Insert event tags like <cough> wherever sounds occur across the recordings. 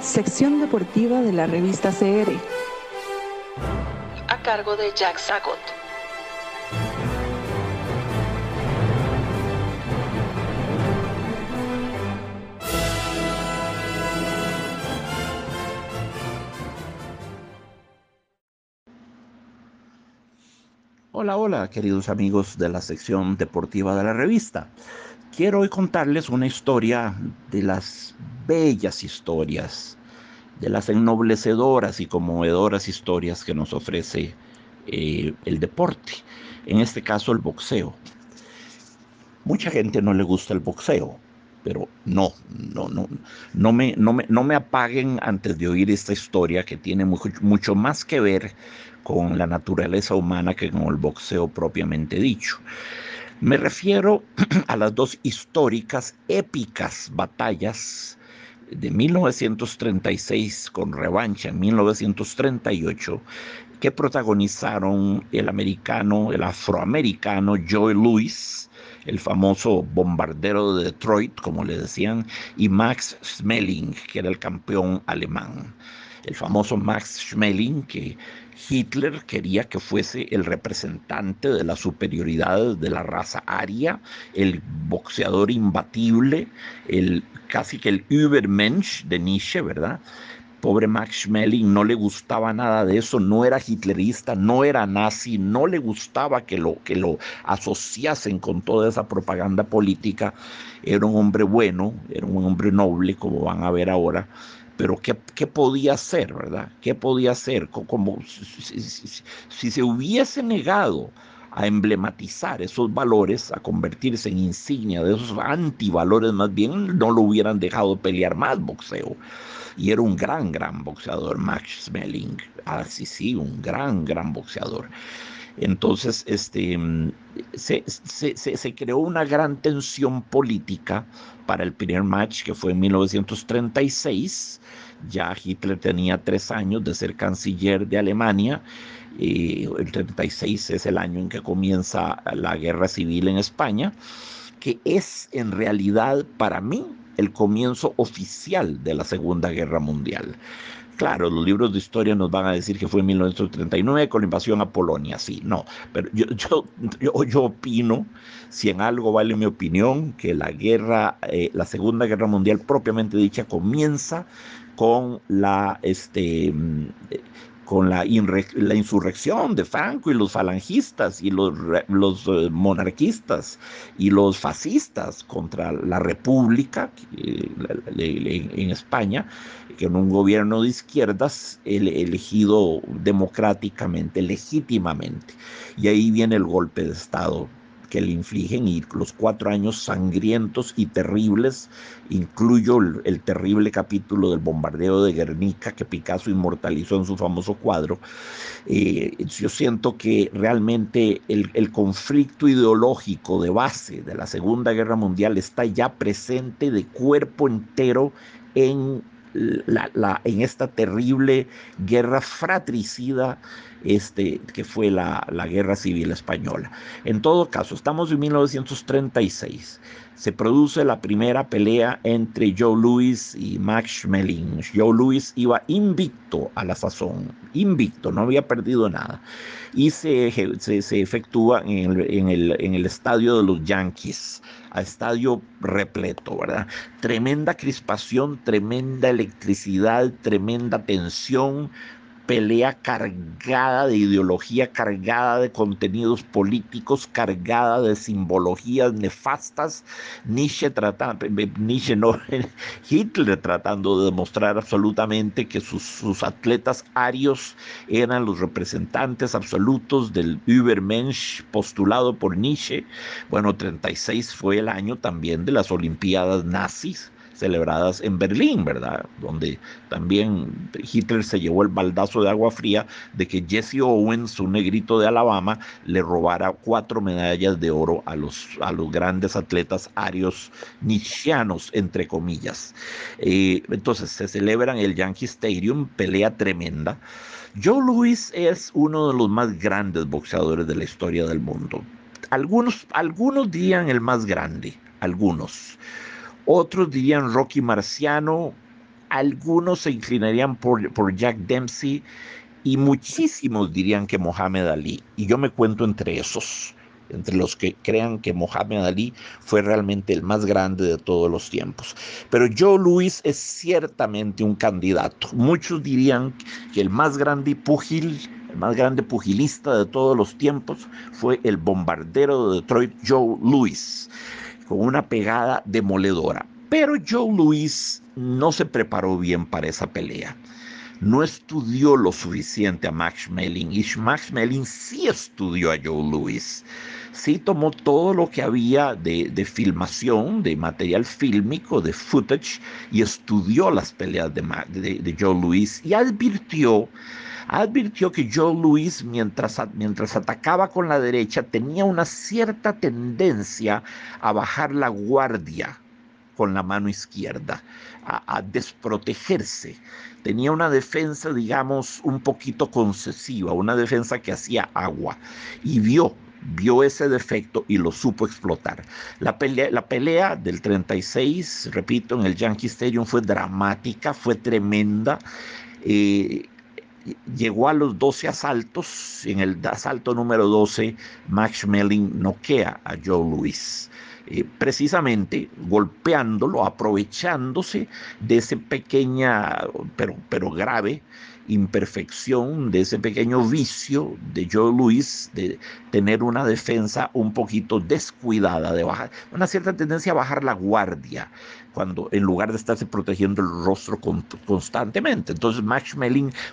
Sección deportiva de la revista CR. A cargo de Jack Sagot. Hola, hola, queridos amigos de la sección deportiva de la revista. Quiero hoy contarles una historia de las bellas historias, de las ennoblecedoras y conmovedoras historias que nos ofrece eh, el deporte, en este caso el boxeo. Mucha gente no le gusta el boxeo, pero no, no, no, no me, no me, no me apaguen antes de oír esta historia que tiene mucho, mucho más que ver con la naturaleza humana que con el boxeo propiamente dicho. Me refiero <clears throat> a las dos históricas, épicas batallas de 1936 con revancha en 1938 que protagonizaron el americano, el afroamericano Joe Louis, el famoso bombardero de Detroit, como le decían, y Max Schmeling, que era el campeón alemán. El famoso Max Schmeling, que Hitler quería que fuese el representante de la superioridad de la raza aria, el boxeador imbatible, el casi que el Übermensch de Nietzsche, ¿verdad? Pobre Max Schmeling no le gustaba nada de eso, no era hitlerista, no era nazi, no le gustaba que lo, que lo asociasen con toda esa propaganda política. Era un hombre bueno, era un hombre noble, como van a ver ahora, pero ¿qué, podía hacer, verdad? ¿Qué podía hacer? Como si, se hubiese negado a emblematizar esos valores, a convertirse en insignia de esos antivalores, más bien no lo hubieran dejado pelear más boxeo. Y era un gran, gran boxeador, Max Smelling. Ah, sí, sí, un gran, gran boxeador. Entonces, este, se, se, creó una gran tensión política para el primer match, que fue en 1936. Ya Hitler tenía tres años de ser canciller de Alemania. Y el 36 es el año en que comienza la guerra civil en España, que es en realidad para mí el comienzo oficial de la Segunda Guerra Mundial. Claro, los libros de historia nos van a decir que fue en 1939 con la invasión a Polonia, sí, no, pero yo, yo, yo, opino, si en algo vale mi opinión, que la guerra, eh, la Segunda Guerra Mundial propiamente dicha comienza con la, este, con la, la, insurrección de Franco y los falangistas y los, eh, monarquistas y los fascistas contra la República en España, que en un gobierno de izquierdas elegido democráticamente, legítimamente. Y ahí viene el golpe de Estado que le infligen y los cuatro años sangrientos y terribles, incluyo el, terrible capítulo del bombardeo de Guernica que Picasso inmortalizó en su famoso cuadro, eh, yo siento que realmente el, conflicto ideológico de base de la Segunda Guerra Mundial está ya presente de cuerpo entero en la, en esta terrible guerra fratricida este, que fue la, la, guerra civil española. En todo caso, estamos en 1936. Se produce la primera pelea entre Joe Louis y Max Schmeling. Joe Louis iba invicto a la sazón, invicto, no había perdido nada. Y se, se, efectúa en el, en, el, en el estadio de los Yankees a estadio repleto, ¿verdad? Tremenda crispación, tremenda electricidad, tremenda tensión, pelea cargada de ideología, cargada de contenidos políticos, cargada de simbologías nefastas. Nietzsche tratando, Nietzsche no, <laughs> Hitler tratando de demostrar absolutamente que sus, sus atletas arios eran los representantes absolutos del Übermensch postulado por Nietzsche. Bueno, 36 fue el año también de las Olimpiadas nazis celebradas en Berlín, ¿verdad? Donde también Hitler se llevó el baldazo de agua fría de que Jesse Owens, un negrito de Alabama, le robara cuatro medallas de oro a los, a los grandes atletas arios nietzscheanos, entre comillas. Eh, entonces se celebra en el Yankee Stadium, pelea tremenda. Joe Louis es uno de los más grandes boxeadores de la historia del mundo. Algunos, algunos dirían el más grande, algunos. Otros dirían Rocky Marciano, algunos se inclinarían por, por Jack Dempsey y muchísimos dirían que Mohamed Ali. Y yo me cuento entre esos entre los que crean que Mohamed Ali fue realmente el más grande de todos los tiempos. Pero Joe Louis es ciertamente un candidato. Muchos dirían que el más grande pugil, el más grande pugilista de todos los tiempos fue el bombardero de Detroit, Joe Louis, con una pegada demoledora. Pero Joe Louis no se preparó bien para esa pelea no estudió lo suficiente a Max Schmeling y Max Schmeling sí estudió a Joe Louis sí tomó todo lo que había de, filmación, de material fílmico, de footage, y estudió las peleas de, de, Joe Louis y advirtió, advirtió que Joe Louis, mientras, mientras atacaba con la derecha, tenía una cierta tendencia a bajar la guardia con la mano izquierda, a, desprotegerse. Tenía una defensa, digamos, un poquito concesiva, una defensa que hacía agua. Y vio vio ese defecto y lo supo explotar. La pelea, la pelea del 36, repito, en el Yankee Stadium fue dramática, fue tremenda. Eh, llegó a los 12 asaltos. En el asalto número 12, Max Schmeling noquea a Joe Louis. Eh, precisamente golpeándolo, aprovechándose de ese pequeña, pero, pero grave imperfección, de ese pequeño vicio de Joe Louis de tener una defensa un poquito descuidada, de bajar, una cierta tendencia a bajar la guardia, cuando en lugar de estarse protegiendo el rostro constantemente. Entonces Max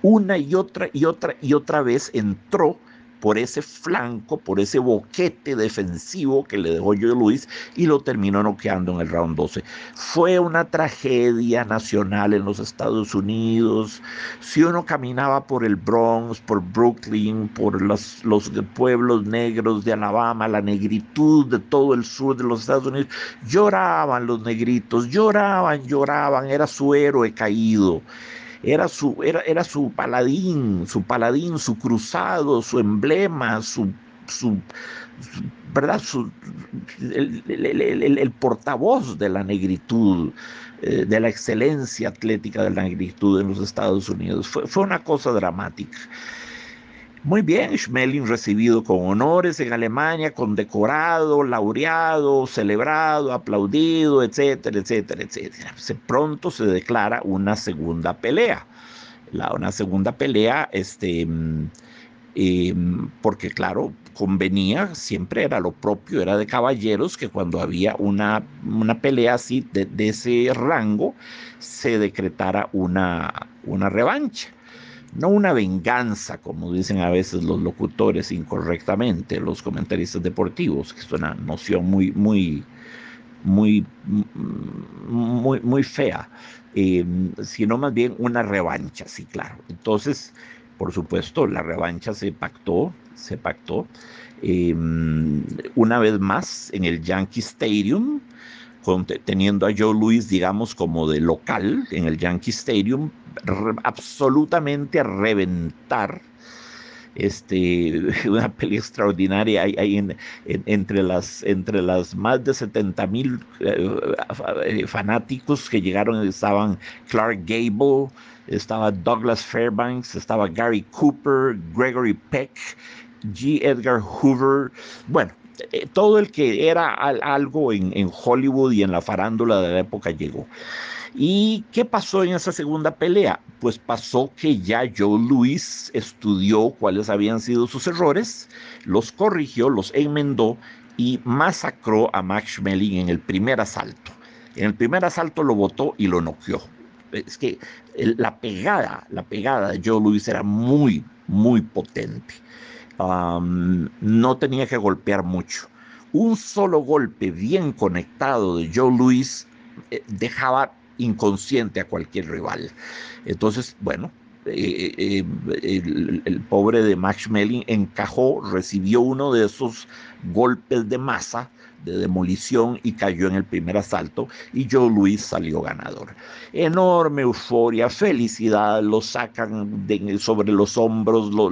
una y otra y otra y otra vez entró por ese flanco, por ese boquete defensivo que le dejó Joe Luis y lo terminó noqueando en el round 12. Fue una tragedia nacional en los Estados Unidos. Si uno caminaba por el Bronx, por Brooklyn, por los, los pueblos negros de Alabama, la negritud de todo el sur de los Estados Unidos, lloraban los negritos, lloraban, lloraban, era su héroe caído era su, era, era su paladín, su paladín, su cruzado, su emblema, su, su, ¿verdad? Su, el, portavoz de la negritud, eh, de la excelencia atlética de la negritud en los Estados Unidos. Fue, fue una cosa dramática. Muy bien, Schmeling recibido con honores en Alemania, condecorado, laureado, celebrado, aplaudido, etcétera, etcétera, etcétera. Se, pronto se declara una segunda pelea. La, una segunda pelea, este, mm, em, porque claro, convenía, siempre era lo propio, era de caballeros que cuando había una, una pelea así de, de ese rango, se decretara una, una revancha no una venganza, como dicen a veces los locutores incorrectamente, los comentaristas deportivos, que es una noción muy, muy, muy, muy, muy fea, eh, sino más bien una revancha, sí, claro. Entonces, por supuesto, la revancha se pactó, se pactó. Eh, una vez más en el Yankee Stadium, teniendo a Joe Louis, digamos, como de local en el Yankee Stadium, absolutamente a reventar. Este, <laughs> una pelea extraordinaria entre, las, entre las más de 70 mil eh, fanáticos que llegaron, estaban Clark Gable, estaba Douglas Fairbanks, estaba Gary Cooper, Gregory Peck, G. Edgar Hoover, bueno, eh, todo el que era algo en, Hollywood y en la farándula de la época llegó. ¿Y qué pasó en esa segunda pelea? Pues pasó que ya Joe Louis estudió cuáles habían sido sus errores, los corrigió, los enmendó y masacró a Max Schmeling en el primer asalto. En el primer asalto lo botó y lo noqueó. Es que la pegada, la pegada de Joe Louis era muy, muy potente. No tenía que golpear mucho. Un solo golpe bien conectado de Joe Louis eh, dejaba inconsciente a cualquier rival. Entonces, bueno, eh, eh, el, pobre de Max Schmeling encajó, recibió uno de esos golpes de masa de demolición y cayó en el primer asalto y Joe Louis salió ganador. Enorme euforia, felicidad, lo sacan sobre los hombros, lo,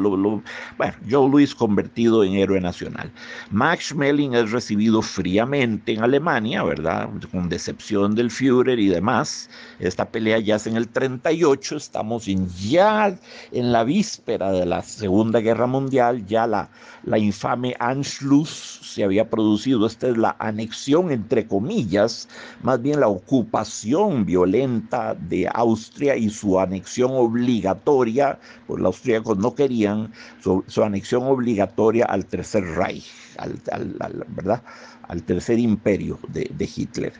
bueno, Joe Louis convertido en héroe nacional. Max Schmeling es recibido fríamente en Alemania, ¿verdad? Con decepción del Führer y demás. Esta pelea ya es en el 38, estamos ya en la víspera de la Segunda Guerra Mundial, ya la, la infame Anschluss se había producido, esta la anexión entre comillas, más bien la ocupación violenta de Austria y su anexión obligatoria, pues los austríacos no querían, su, anexión obligatoria al Tercer Reich, al, ¿verdad? al Tercer Imperio de, de Hitler.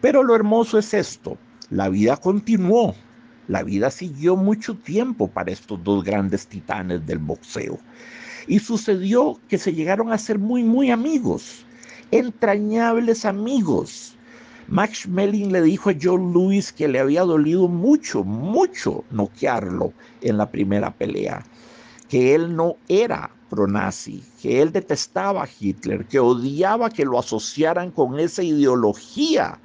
Pero lo hermoso es esto, la vida continuó, la vida siguió mucho tiempo para estos dos grandes titanes del boxeo. Y sucedió que se llegaron a ser muy, muy amigos, entrañables amigos. Max Schmeling le dijo a Joe Louis que le había dolido mucho, mucho noquearlo en la primera pelea, que él no era pronazi, que él detestaba a Hitler, que odiaba que lo asociaran con esa ideología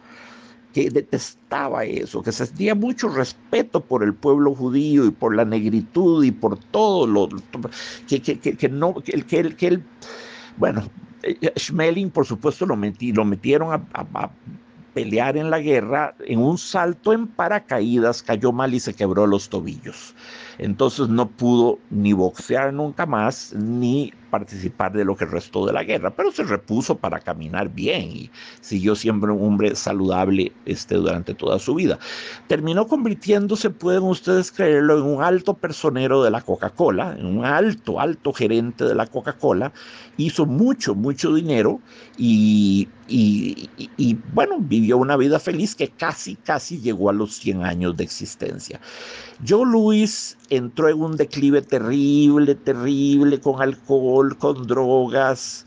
que detestaba eso, que sentía mucho respeto por el pueblo judío y por la negritud y por todo lo que, que, que, que que, que, él, bueno, Schmeling por supuesto lo, metieron a pelear en la guerra, en un salto en paracaídas cayó mal y se quebró los tobillos. Entonces no pudo ni boxear nunca más, ni participar de lo que restó de la guerra, pero se repuso para caminar bien y siguió siempre un hombre saludable este, durante toda su vida. Terminó convirtiéndose, pueden ustedes creerlo, en un alto personero de la Coca-Cola, en un alto, alto gerente de la Coca-Cola, hizo mucho, mucho dinero y, y, bueno, vivió una vida feliz que casi, casi llegó a los 100 años de existencia. Joe Louis entró en un declive terrible, terrible, con alcohol, con drogas,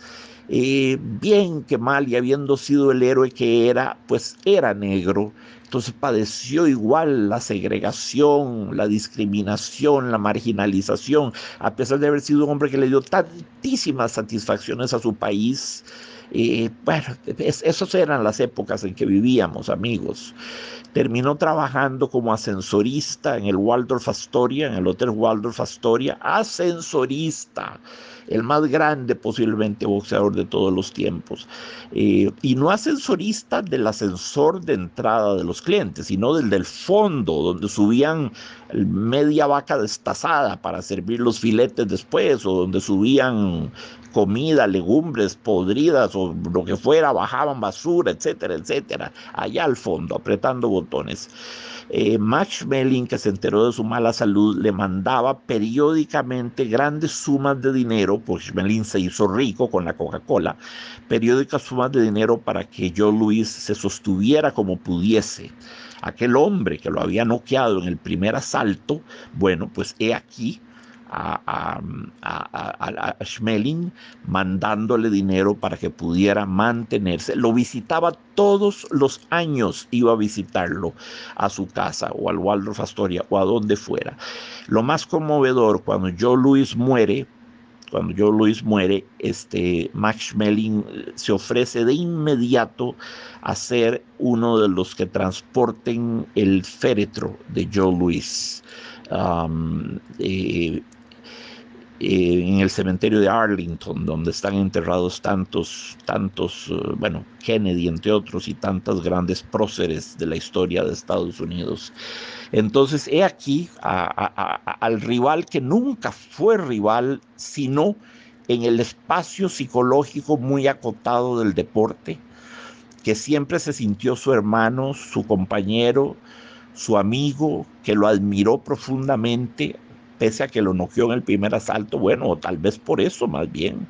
eh, bien que mal, y habiendo sido el héroe que era, pues era negro. Entonces padeció igual la segregación, la discriminación, la marginalización, a pesar de haber sido un hombre que le dio tantísimas satisfacciones a su país. Eh, bueno, es, esas eran las épocas en que vivíamos, amigos. Terminó trabajando como ascensorista en el Waldorf Astoria, en el Hotel Waldorf Astoria, ascensorista, el más grande posiblemente boxeador de todos los tiempos. Eh, y no ascensorista del ascensor de entrada de los clientes, sino del del fondo, donde subían media vaca destazada para servir los filetes después, o donde subían comida, legumbres podridas o lo que fuera, bajaban basura, etcétera, etcétera, allá al fondo, apretando botones. Eh, Max Schmeling, que se enteró de su mala salud, le mandaba periódicamente grandes sumas de dinero, pues Schmeling se hizo rico con la Coca-Cola, periódicas sumas de dinero para que Joe Louis se sostuviera como pudiese. Aquel hombre que lo había noqueado en el primer asalto, bueno, pues he aquí a, a, a, a, Schmeling mandándole dinero para que pudiera mantenerse. Lo visitaba todos los años, iba a visitarlo a su casa o al Waldorf Astoria o a donde fuera. Lo más conmovedor, cuando Joe Louis muere, cuando Joe Louis muere, este, Max Schmeling se ofrece de inmediato a ser uno de los que transporten el féretro de Joe Louis. Eh, eh, en el cementerio de Arlington, donde están enterrados tantos, tantos, uh, bueno, Kennedy entre otros y tantas grandes próceres de la historia de Estados Unidos. Entonces, he aquí al rival que nunca fue rival, sino en el espacio psicológico muy acotado del deporte, que siempre se sintió su hermano, su compañero, su amigo, que lo admiró profundamente, pese a que lo noqueó en el primer asalto, bueno, o tal vez por eso más bien.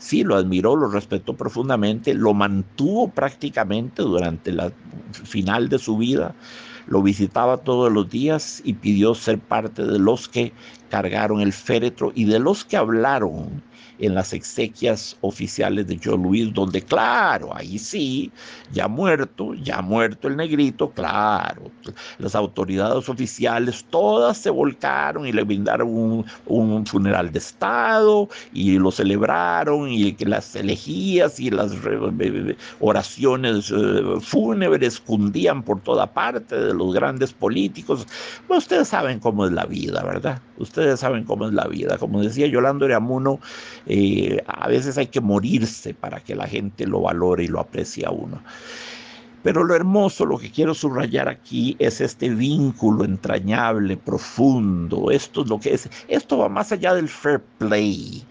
Sí, lo admiró, lo respetó profundamente, lo mantuvo prácticamente durante la final de su vida, lo visitaba todos los días y pidió ser parte de los que cargaron el féretro y de los que hablaron en las exequias oficiales de Joe Luis, donde claro, ahí sí, ya muerto, ya muerto el negrito, claro, las autoridades oficiales todas se volcaron y le brindaron un, un funeral de Estado y lo celebraron y las elegías y las oraciones eh, fúnebres cundían por toda parte de los grandes políticos. Pues ustedes saben cómo es la vida, ¿verdad? Ustedes saben cómo es la vida. Como decía Yolando Eramuno, eh, a veces hay que morirse para que la gente lo valore y lo aprecie a uno. Pero lo hermoso, lo que quiero subrayar aquí es este vínculo entrañable, profundo. Esto es lo que es. Esto va más allá del fair play.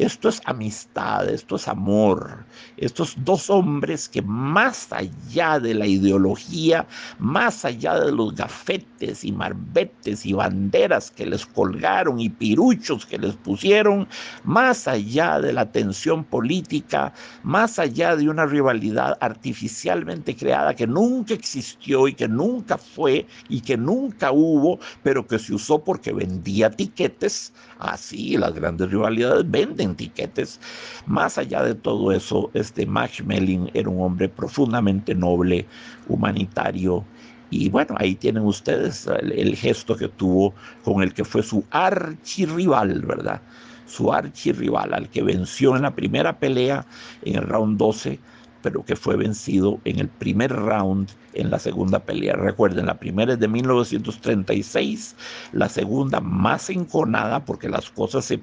Esto es amistad, esto es amor. Estos dos hombres que más allá de la ideología, más allá de los gafetes y marbetes y banderas que les colgaron y piruchos que les pusieron, más allá de la tensión política, más allá de una rivalidad artificialmente creada que nunca existió y que nunca fue y que nunca hubo, pero que se usó porque vendía tiquetes, así las grandes rivalidades venden Más allá de todo eso, este Max Melling era un hombre profundamente noble, humanitario. Y bueno, ahí tienen ustedes el, gesto que tuvo con el que fue su archirrival, ¿verdad? Su archirrival, al que venció en la primera pelea en el round 12 pero que fue vencido en el primer round en la segunda pelea. Recuerden, la primera es de 1936, la segunda más enconada porque las cosas se,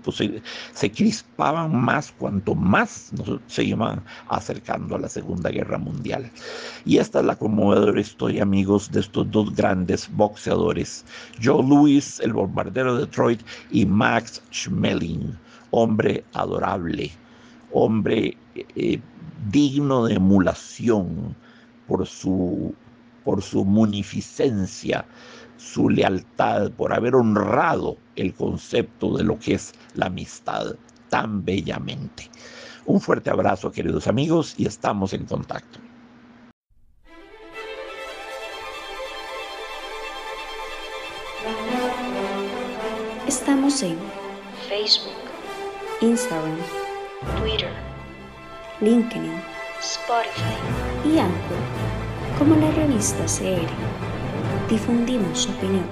se crispaban más cuanto más se iban acercando a la Segunda Guerra Mundial. Y esta es la conmovedora historia, amigos, de estos dos grandes boxeadores, Joe Louis, el bombardero de Detroit, y Max Schmeling, hombre adorable, hombre... Eh, digno de emulación por su, por su munificencia, su lealtad, por haber honrado el concepto de lo que es la amistad tan bellamente. Un fuerte abrazo, queridos amigos, y estamos en contacto. Estamos en Facebook, Instagram, Twitter LinkedIn, Spotify y Anchor como la revista CR. Difundimos su opinión.